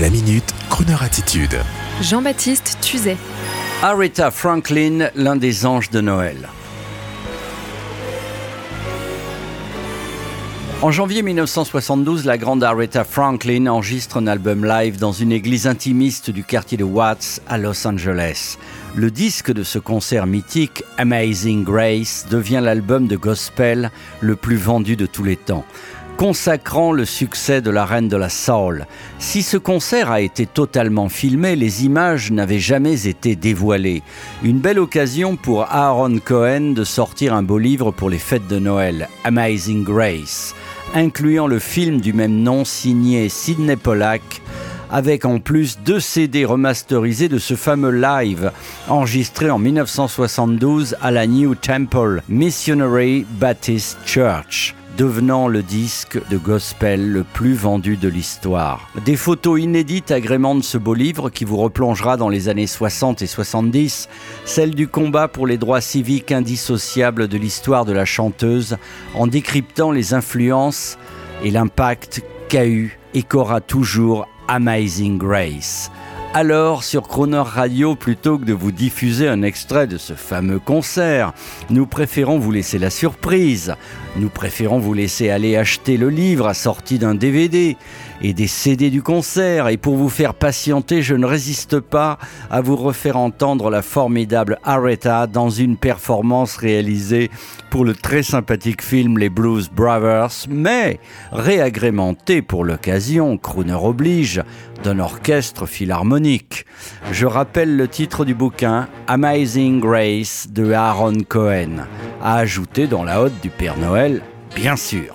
La minute, Kroneur attitude. Jean-Baptiste Tuzet. Aretha Franklin, l'un des anges de Noël. En janvier 1972, la grande Aretha Franklin enregistre un album live dans une église intimiste du quartier de Watts à Los Angeles. Le disque de ce concert mythique, Amazing Grace, devient l'album de gospel le plus vendu de tous les temps consacrant le succès de la reine de la soul. Si ce concert a été totalement filmé, les images n'avaient jamais été dévoilées. Une belle occasion pour Aaron Cohen de sortir un beau livre pour les fêtes de Noël, Amazing Grace, incluant le film du même nom signé Sidney Pollack avec en plus deux CD remasterisés de ce fameux live enregistré en 1972 à la New Temple Missionary Baptist Church devenant le disque de gospel le plus vendu de l'histoire. Des photos inédites agrémentent ce beau livre qui vous replongera dans les années 60 et 70, celle du combat pour les droits civiques indissociables de l'histoire de la chanteuse, en décryptant les influences et l'impact qu'a eu et qu'aura toujours Amazing Grace. Alors, sur Croner Radio, plutôt que de vous diffuser un extrait de ce fameux concert, nous préférons vous laisser la surprise. Nous préférons vous laisser aller acheter le livre assorti d'un DVD et des CD du concert. Et pour vous faire patienter, je ne résiste pas à vous refaire entendre la formidable Aretha dans une performance réalisée pour le très sympathique film Les Blues Brothers, mais réagrémentée pour l'occasion, crooner oblige, d'un orchestre philharmonique. Je rappelle le titre du bouquin Amazing Grace de Aaron Cohen, à ajouter dans la hotte du Père Noël, bien sûr.